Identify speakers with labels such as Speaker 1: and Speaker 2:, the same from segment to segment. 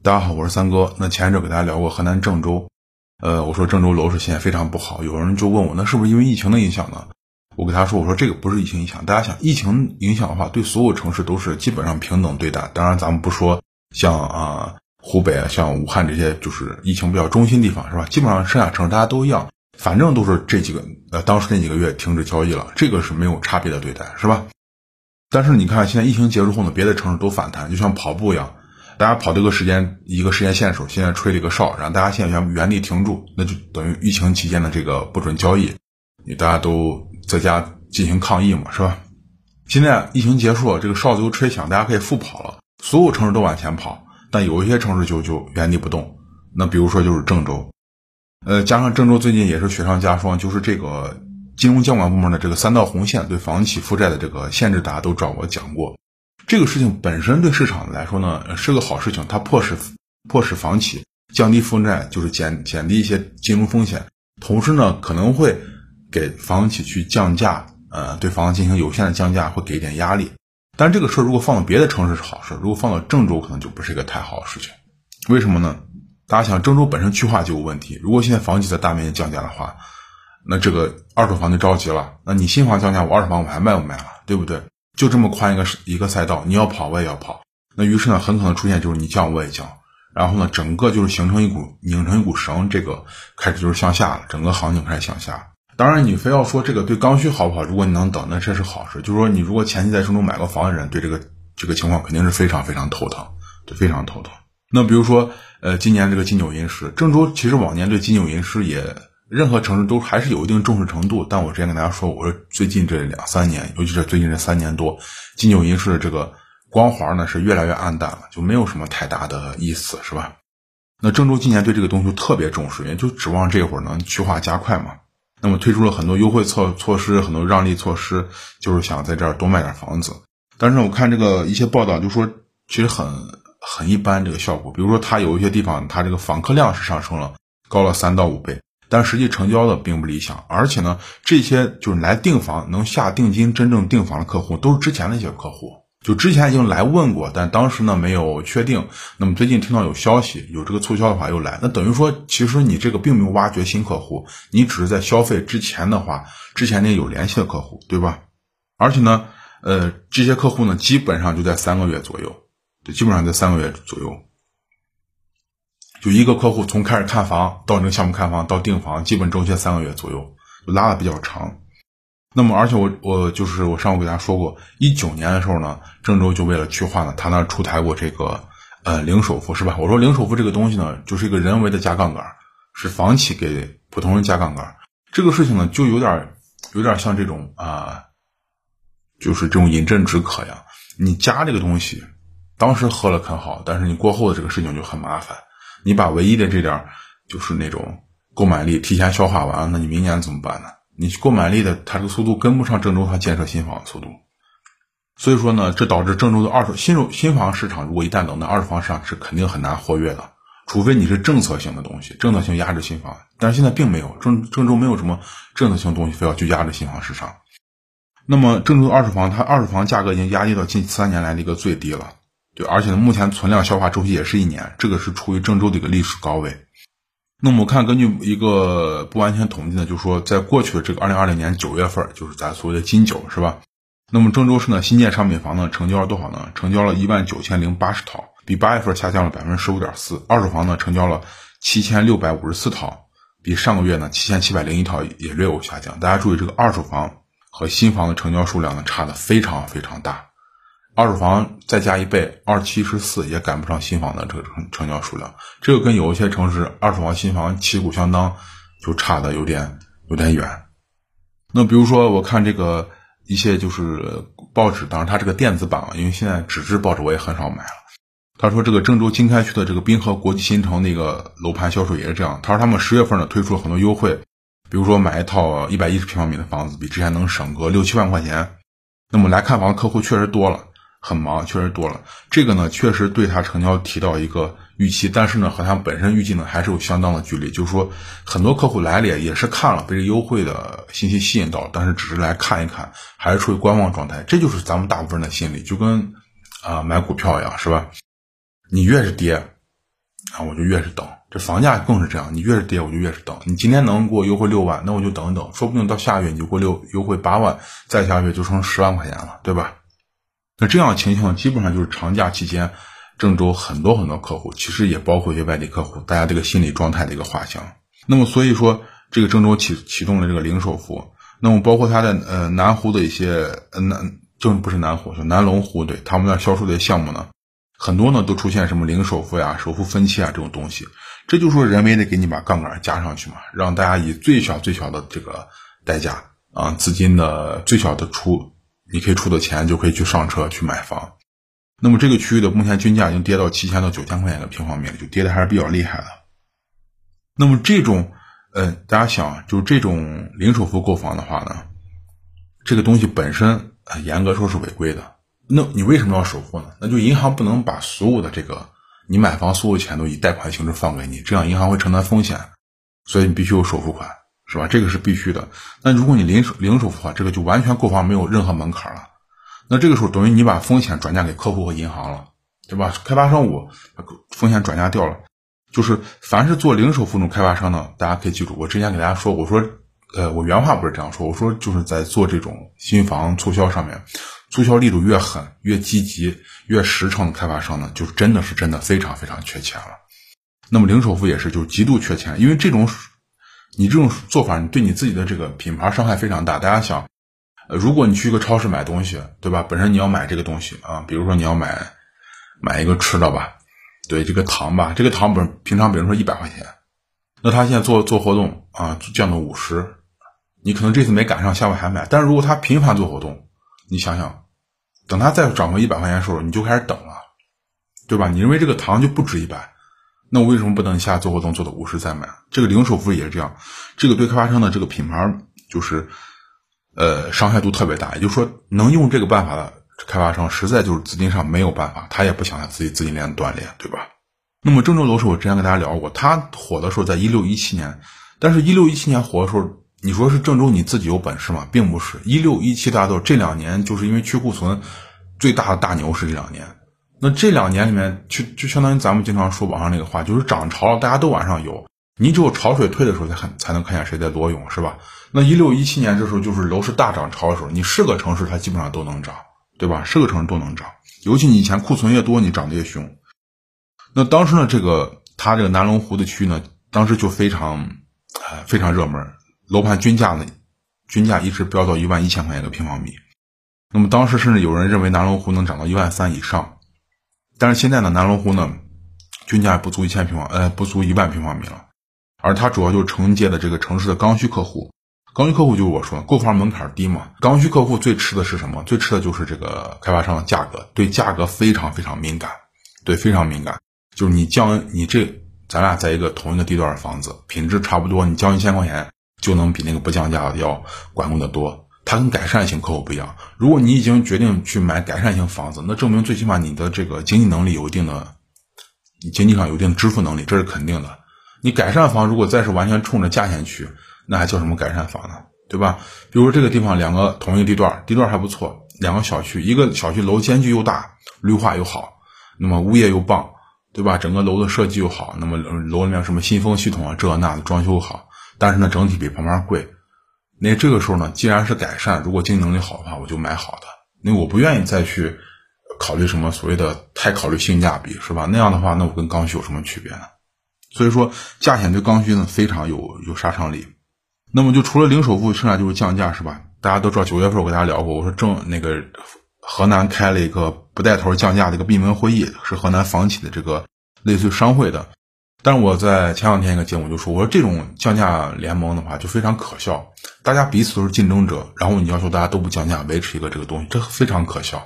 Speaker 1: 大家好，我是三哥。那前一阵给大家聊过河南郑州，呃，我说郑州楼市现在非常不好，有人就问我，那是不是因为疫情的影响呢？我给他说，我说这个不是疫情影响，大家想，疫情影响的话，对所有城市都是基本上平等对待。当然，咱们不说像啊湖北啊、像武汉这些就是疫情比较中心地方，是吧？基本上剩下城市大家都一样，反正都是这几个呃当时那几个月停止交易了，这个是没有差别的对待，是吧？但是你看，现在疫情结束后呢，别的城市都反弹，就像跑步一样。大家跑这个时间一个时间线的时候，现在吹了一个哨，然后大家现在原原地停住，那就等于疫情期间的这个不准交易，你大家都在家进行抗议嘛，是吧？现在疫情结束了，这个哨子又吹响，大家可以复跑了，所有城市都往前跑，但有一些城市就就原地不动。那比如说就是郑州，呃，加上郑州最近也是雪上加霜，就是这个金融监管部门的这个三道红线对房企负债的这个限制，大家都找我讲过。这个事情本身对市场来说呢是个好事情，它迫使迫使房企降低负债，就是减减低一些金融风险，同时呢可能会给房企去降价，呃，对房子进行有限的降价，会给一点压力。但这个事儿如果放到别的城市是好事，如果放到郑州可能就不是一个太好的事情。为什么呢？大家想，郑州本身区划就有问题，如果现在房企在大面积降价的话，那这个二手房就着急了。那你新房降价，我二手房我还卖不卖了，对不对？就这么宽一个一个赛道，你要跑我也要跑，那于是呢，很可能出现就是你降我也降，然后呢，整个就是形成一股拧成一股绳，这个开始就是向下了，整个行情开始向下。当然，你非要说这个对刚需好不好？如果你能等，那这是好事。就是说，你如果前期在郑州买过房的人，对这个这个情况肯定是非常非常头疼，对，非常头疼。那比如说，呃，今年这个金九银十，郑州其实往年对金九银十也。任何城市都还是有一定重视程度，但我之前跟大家说，我说最近这两三年，尤其是最近这三年多，金九银十的这个光环呢是越来越暗淡了，就没有什么太大的意思，是吧？那郑州今年对这个东西特别重视，也就指望这会儿能去化加快嘛。那么推出了很多优惠措措施，很多让利措施，就是想在这儿多卖点房子。但是我看这个一些报道就说，其实很很一般这个效果。比如说，它有一些地方，它这个访客量是上升了，高了三到五倍。但实际成交的并不理想，而且呢，这些就是来订房能下定金、真正订房的客户，都是之前的一些客户，就之前已经来问过，但当时呢没有确定。那么最近听到有消息，有这个促销的话又来，那等于说，其实你这个并没有挖掘新客户，你只是在消费之前的话，之前那有联系的客户，对吧？而且呢，呃，这些客户呢，基本上就在三个月左右，对，基本上在三个月左右。就一个客户从开始看房到这个项目看房到订房，基本周期三个月左右，拉的比较长。那么，而且我我就是我上午给大家说过，一九年的时候呢，郑州就为了去化呢，他那出台过这个呃零首付是吧？我说零首付这个东西呢，就是一个人为的加杠杆，是房企给普通人加杠杆。这个事情呢，就有点有点像这种啊，就是这种饮鸩止渴呀。你加这个东西，当时喝了很好，但是你过后的这个事情就很麻烦。你把唯一的这点就是那种购买力提前消化完，那你明年怎么办呢？你购买力的它这个速度跟不上郑州它建设新房的速度，所以说呢，这导致郑州的二手新手新房市场如果一旦冷，那二手房市场是肯定很难活跃的，除非你是政策性的东西，政策性压制新房，但是现在并没有郑郑州没有什么政策性东西非要去压制新房市场。那么郑州的二手房它二手房价格已经压低到近三年来的一个最低了。对，而且呢，目前存量消化周期也是一年，这个是处于郑州的一个历史高位。那么我看，根据一个不完全统计呢，就是说，在过去的这个二零二零年九月份，就是咱所谓的金九，是吧？那么郑州市呢，新建商品房呢，成交了多少呢？成交了一万九千零八十套，比八月份下降了百分之十五点四。二手房呢，成交了七千六百五十四套，比上个月呢七千七百零一套也略有下降。大家注意，这个二手房和新房的成交数量呢，差的非常非常大。二手房再加一倍，二七十四也赶不上新房的这个成成交数量。这个跟有一些城市二手房、新房旗鼓相当，就差的有点有点远。那比如说，我看这个一些就是报纸，当然它这个电子版啊，因为现在纸质报纸我也很少买了。他说这个郑州经开区的这个滨河国际新城那个楼盘销售也是这样。他说他们十月份呢推出了很多优惠，比如说买一套一百一十平方米的房子，比之前能省个六七万块钱。那么来看房客户确实多了。很忙，确实多了。这个呢，确实对他成交提到一个预期，但是呢，和他本身预计呢还是有相当的距离。就是说，很多客户来了也是看了，被这优惠的信息吸引到，但是只是来看一看，还是处于观望状态。这就是咱们大部分人的心理，就跟啊买股票一样，是吧？你越是跌，啊，我就越是等。这房价更是这样，你越是跌，我就越是等。你今天能给我优惠六万，那我就等等，说不定到下个月你就给我六优惠八万，再下个月就成十万块钱了，对吧？那这样的情形基本上就是长假期间，郑州很多很多客户，其实也包括一些外地客户，大家这个心理状态的一个画像。那么所以说，这个郑州启启动了这个零首付，那么包括它的呃南湖的一些呃南就不是南湖，就南龙湖，对他们那销售的项目呢，很多呢都出现什么零首付呀、首付分期啊这种东西。这就说人为的给你把杠杆加上去嘛，让大家以最小最小的这个代价啊，资金的最小的出，你可以出的钱就可以去上车去买房。那么这个区域的目前均价已经跌到七千到九千块钱一个平方米了，就跌的还是比较厉害的。那么这种，呃，大家想，就这种零首付购房的话呢，这个东西本身严格说是违规的。那你为什么要首付呢？那就银行不能把所有的这个。你买房所有钱都以贷款形式放给你，这样银行会承担风险，所以你必须有首付款，是吧？这个是必须的。那如果你零首零首付的话，这个就完全购房没有任何门槛了。那这个时候等于你把风险转嫁给客户和银行了，对吧？开发商我风险转嫁掉了。就是凡是做零首付这种开发商呢，大家可以记住，我之前给大家说，我说，呃，我原话不是这样说，我说就是在做这种新房促销上面。促销力度越狠、越积极、越实诚的开发商呢，就真的是真的非常非常缺钱了。那么零首付也是，就是极度缺钱，因为这种你这种做法，你对你自己的这个品牌伤害非常大。大家想，呃如果你去一个超市买东西，对吧？本身你要买这个东西啊，比如说你要买买一个吃的吧，对这个糖吧，这个糖本平常比如说一百块钱，那他现在做做活动啊，降到五十，你可能这次没赶上，下回还买。但是如果他频繁做活动，你想想，等它再涨回一百块钱的时候，你就开始等了，对吧？你认为这个糖就不值一百，那我为什么不等下做活动做到五十再买？这个零首付也是这样，这个对开发商的这个品牌就是，呃，伤害度特别大。也就是说，能用这个办法的开发商，实在就是资金上没有办法，他也不想让自己资金链断裂，对吧？那么郑州楼市，我之前跟大家聊过，它火的时候在一六一七年，但是一六一七年火的时候。你说是郑州你自己有本事吗？并不是，一六一七大家都这两年就是因为去库存最大的大牛市这两年，那这两年里面就就相当于咱们经常说网上那个话，就是涨潮了，大家都往上游，你只有潮水退的时候才看才能看见谁在裸泳，是吧？那一六一七年这时候就是楼市大涨潮的时候，你是个城市它基本上都能涨，对吧？是个城市都能涨，尤其你以前库存越多，你涨得越凶。那当时呢，这个它这个南龙湖的区域呢，当时就非常呃非常热门。楼盘均价呢，均价一直飙到一万一千块钱一个平方米。那么当时甚至有人认为南龙湖能涨到一万三以上，但是现在呢，南龙湖呢，均价不足一千平方，呃，不足一万平方米了。而它主要就是承接的这个城市的刚需客户。刚需客户就是我说购房门槛低嘛。刚需客户最吃的是什么？最吃的就是这个开发商的价格，对价格非常非常敏感，对非常敏感。就是你降你这，咱俩在一个同一个地段的房子，品质差不多，你降一千块钱。就能比那个不降价的要管用的多。它跟改善型客户不一样。如果你已经决定去买改善型房子，那证明最起码你的这个经济能力有一定的，你经济上有一定支付能力，这是肯定的。你改善房如果再是完全冲着价钱去，那还叫什么改善房呢？对吧？比如这个地方两个同一个地段，地段还不错，两个小区，一个小区楼间距又大，绿化又好，那么物业又棒，对吧？整个楼的设计又好，那么楼里面什么新风系统啊，这那的装修好。但是呢，整体比旁边贵。那这个时候呢，既然是改善，如果经济能力好的话，我就买好的。那我不愿意再去考虑什么所谓的太考虑性价比，是吧？那样的话，那我跟刚需有什么区别呢？所以说，价钱对刚需呢非常有有杀伤力。那么就除了零首付，剩下就是降价，是吧？大家都知道，九月份我跟大家聊过，我说正那个河南开了一个不带头降价的一个闭门会议，是河南房企的这个类似于商会的。但是我在前两天一个节目就说，我说这种降价联盟的话就非常可笑，大家彼此都是竞争者，然后你要求大家都不降价，维持一个这个东西，这非常可笑，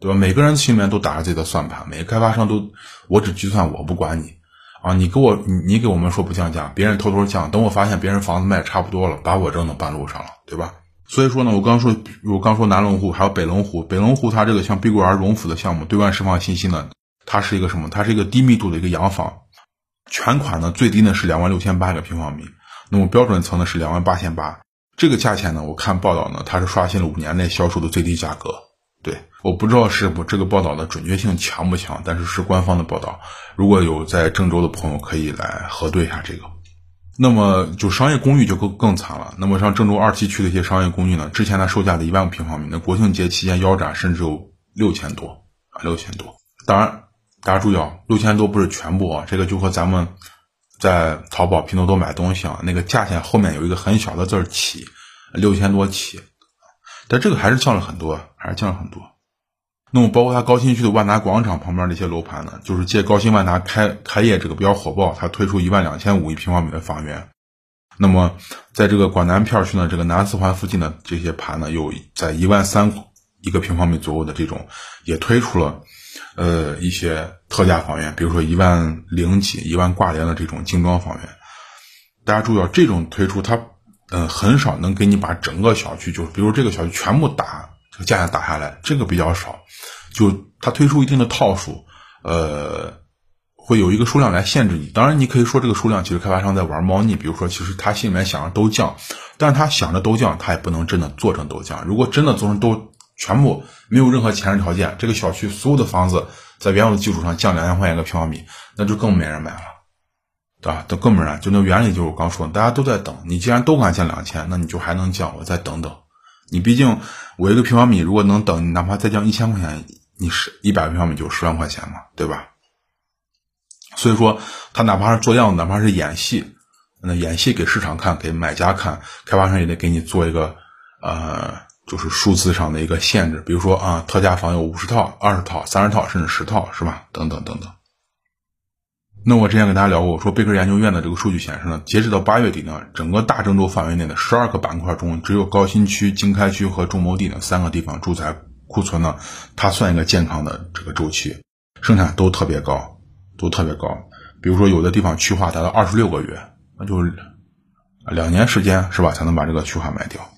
Speaker 1: 对吧？每个人心里面都打着自己的算盘，每个开发商都我只计算我不管你啊，你给我你给我们说不降价，别人偷偷降，等我发现别人房子卖差不多了，把我扔到半路上了，对吧？所以说呢，我刚说我刚说南龙湖还有北龙湖，北龙湖它这个像碧桂园荣府的项目对外释放信息呢，它是一个什么？它是一个低密度的一个洋房。全款呢，最低呢是两万六千八一个平方米，那么标准层呢是两万八千八。这个价钱呢，我看报道呢，它是刷新了五年内销售的最低价格对，我不知道是不这个报道的准确性强不强，但是是官方的报道。如果有在郑州的朋友，可以来核对一下这个。那么就商业公寓就更更惨了。那么像郑州二七区的一些商业公寓呢，之前它售价的一万平方米，那国庆节期间腰斩，甚至有六千多啊，六千多。当然，大家注意啊，六千多不是全部啊，这个就和咱们在淘宝、拼多多买东西啊，那个价钱后面有一个很小的字儿起，六千多起，但这个还是降了很多，还是降了很多。那么包括它高新区的万达广场旁边的一些楼盘呢，就是借高新万达开开业这个比较火爆，它推出一万两千五一平方米的房源。那么在这个广南片区呢，这个南四环附近的这些盘呢，有在一万三一个平方米左右的这种，也推出了呃一些特价房源，比如说一万零几、一万挂帘的这种精装房源。大家注意啊，这种推出它嗯很少能给你把整个小区，就是比如这个小区全部打这个。价钱打下来，这个比较少，就它推出一定的套数，呃，会有一个数量来限制你。当然，你可以说这个数量其实开发商在玩猫腻，比如说，其实他心里面想着都降，但是他想着都降，他也不能真的做成都降。如果真的做成都全部没有任何前置条件，这个小区所有的房子在原有的基础上降两千块钱一个平方米，那就更没人买了，对吧？都更没人。就那原理就是我刚说的，大家都在等。你既然都敢降两千，那你就还能降，我再等等。你毕竟，我一个平方米如果能等，你哪怕再降一千块钱，你是一百平方米就十万块钱嘛，对吧？所以说，他哪怕是做样子，哪怕是演戏，那演戏给市场看，给买家看，开发商也得给你做一个，呃，就是数字上的一个限制，比如说啊，特价房有五十套、二十套、三十套，甚至十套，是吧？等等等等。那我之前跟大家聊过，我说贝壳研究院的这个数据显示呢，截止到八月底呢，整个大郑州范围内的十二个板块中，只有高新区、经开区和中牟地呢三个地方住宅库存呢，它算一个健康的这个周期，生产都特别高，都特别高。比如说有的地方区划达到二十六个月，那就是两年时间是吧，才能把这个区划卖掉。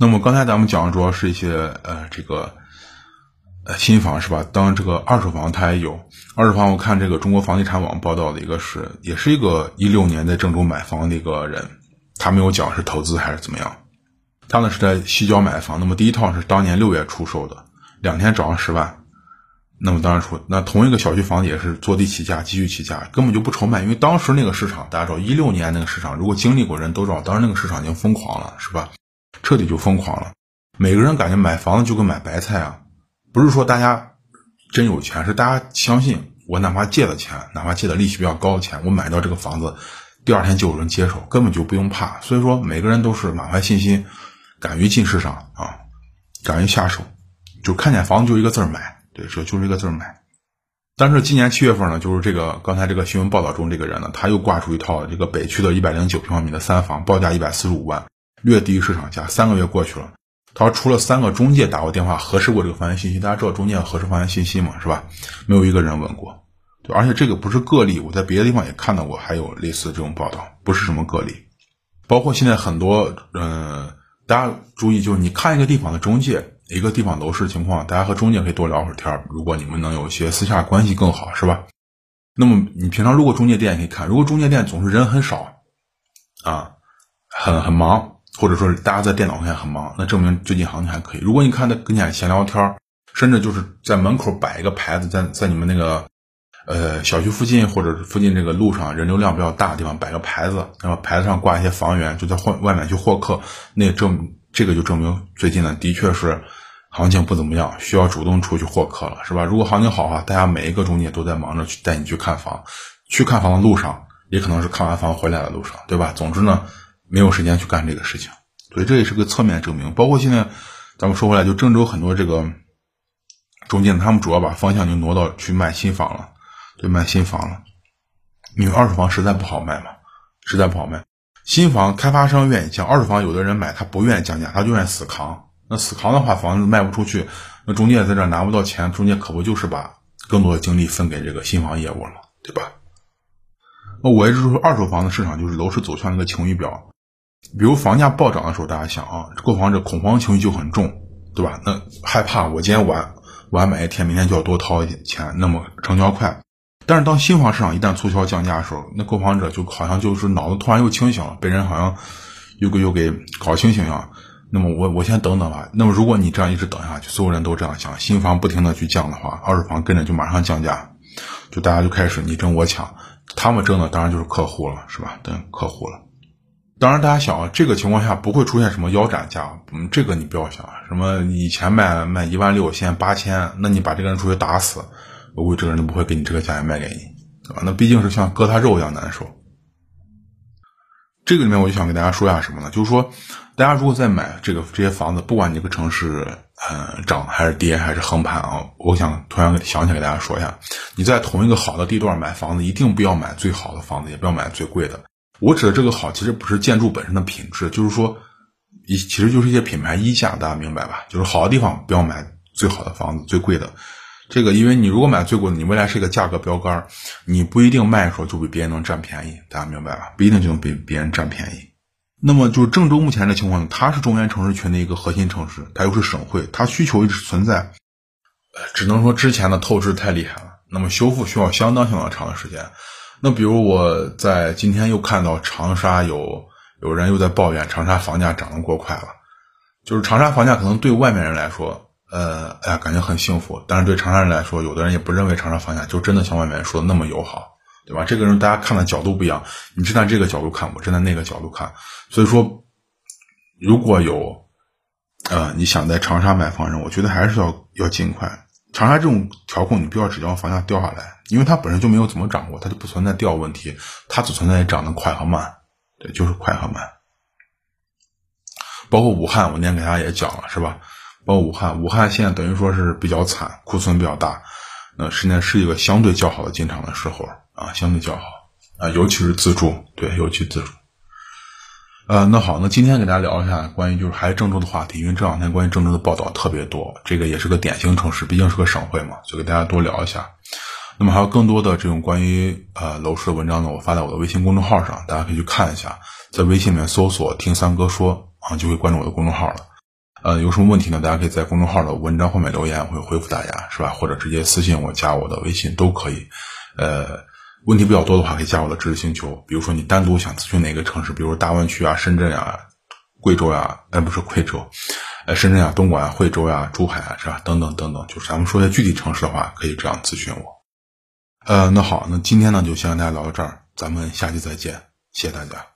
Speaker 1: 那么刚才咱们讲的主要是一些呃这个。呃新房是吧？当然这个二手房它也有二手房。我看这个中国房地产网报道的一个是，也是一个一六年在郑州买房的一个人，他没有讲是投资还是怎么样。他呢是在西郊买房，那么第一套是当年六月出售的，两天涨了十万。那么当然说，那同一个小区房子也是坐地起价，继续起价，根本就不愁卖，因为当时那个市场，大家知道一六年那个市场，如果经历过人都知道，当时那个市场已经疯狂了，是吧？彻底就疯狂了，每个人感觉买房子就跟买白菜啊。不是说大家真有钱，是大家相信我，哪怕借的钱，哪怕借的利息比较高的钱，我买到这个房子，第二天就有人接手，根本就不用怕。所以说，每个人都是满怀信心，敢于进市场啊，敢于下手，就看见房子就一个字儿买，对，这就是一个字儿买。但是今年七月份呢，就是这个刚才这个新闻报道中这个人呢，他又挂出一套这个北区的一百零九平方米的三房，报价一百四十五万，略低于市场价。三个月过去了。他说，除了三个中介打过电话核实过这个房源信息，大家知道中介核实房源信息嘛，是吧？没有一个人问过，对，而且这个不是个例，我在别的地方也看到过，还有类似这种报道，不是什么个例。包括现在很多，嗯，大家注意，就是你看一个地方的中介，一个地方楼市情况，大家和中介可以多聊会儿天儿。如果你们能有一些私下关系更好，是吧？那么你平常路过中介店可以看，如果中介店总是人很少，啊，很很忙。或者说大家在电脑上很忙，那证明最近行情还可以。如果你看他跟前闲聊天甚至就是在门口摆一个牌子，在在你们那个呃小区附近或者是附近这个路上人流量比较大的地方摆个牌子，然后牌子上挂一些房源，就在外外面去获客，那证这个就证明最近呢的确是行情不怎么样，需要主动出去获客了，是吧？如果行情好啊，大家每一个中介都在忙着去带你去看房，去看房的路上也可能是看完房回来的路上，对吧？总之呢。没有时间去干这个事情，所以这也是个侧面证明。包括现在，咱们说回来，就郑州很多这个中介，他们主要把方向就挪到去卖新房了，对，卖新房了。因为二手房实在不好卖嘛，实在不好卖。新房开发商愿意降，二手房有的人买他不愿意降价，他就愿意死扛。那死扛的话，房子卖不出去，那中介在这拿不到钱，中介可不就是把更多的精力分给这个新房业务了，对吧？那我一直说，二手房的市场就是楼市走向一个晴雨表。比如房价暴涨的时候，大家想啊，购房者恐慌情绪就很重，对吧？那害怕我今天晚晚买一天，明天就要多掏一点钱，那么成交快。但是当新房市场一旦促销降价的时候，那购房者就好像就是脑子突然又清醒了，被人好像又给又给搞清醒一样。那么我我先等等吧。那么如果你这样一直等下去，所有人都这样想，新房不停的去降的话，二手房跟着就马上降价，就大家就开始你争我抢，他们争的当然就是客户了，是吧？等客户了。当然大家想啊，这个情况下不会出现什么腰斩价，嗯，这个你不要想啊，什么以前卖卖一万六，现在八千，那你把这个人出去打死，我估计这个人都不会给你这个价钱卖给你，对吧？那毕竟是像割他肉一样难受。这个里面我就想给大家说一下什么呢？就是说，大家如果在买这个这些房子，不管你这个城市，呃，涨还是跌还是横盘啊，我想突然想起来给大家说一下，你在同一个好的地段买房子，一定不要买最好的房子，也不要买最贵的。我指的这个好，其实不是建筑本身的品质，就是说，一其实就是一些品牌溢价，大家明白吧？就是好的地方不要买最好的房子，最贵的。这个，因为你如果买最贵的，你未来是一个价格标杆，你不一定卖的时候就比别人能占便宜，大家明白吧？不一定就能比别人占便宜。那么，就是郑州目前的情况呢，它是中原城市群的一个核心城市，它又是省会，它需求一直存在。呃，只能说之前的透支太厉害了，那么修复需要相当相当长的时间。那比如我在今天又看到长沙有有人又在抱怨长沙房价涨得过快了，就是长沙房价可能对外面人来说。呃，哎呀，感觉很幸福。但是对长沙人来说，有的人也不认为长沙房价就真的像外面说的那么友好，对吧？这个人大家看的角度不一样，你站在这个角度看，我站在那个角度看。所以说，如果有呃你想在长沙买房人，我觉得还是要要尽快。长沙这种调控，你不要指望房价掉下来，因为它本身就没有怎么涨过，它就不存在掉问题，它只存在涨得快和慢，对，就是快和慢。包括武汉，我那天给大家也讲了，是吧？包括武汉，武汉现在等于说是比较惨，库存比较大，那现在是一个相对较好的进场的时候啊，相对较好啊，尤其是自住，对，尤其自住。呃，那好，那今天给大家聊一下关于就是还是郑州的话题，因为这两天关于郑州的报道特别多，这个也是个典型城市，毕竟是个省会嘛，就给大家多聊一下。那么还有更多的这种关于呃楼市的文章呢，我发在我的微信公众号上，大家可以去看一下，在微信里面搜索“听三哥说”啊，就会关注我的公众号了。呃，有什么问题呢？大家可以在公众号的文章后面留言，会回复大家，是吧？或者直接私信我，加我的微信都可以。呃，问题比较多的话，可以加我的知识星球。比如说你单独想咨询哪个城市，比如说大湾区啊、深圳呀、贵州呀，哎，不是贵州，呃，深圳啊、东莞啊、惠州呀、珠海啊，是吧？等等等等，就是咱们说些具体城市的话，可以这样咨询我。呃，那好，那今天呢就先跟大家聊到这儿，咱们下期再见，谢谢大家。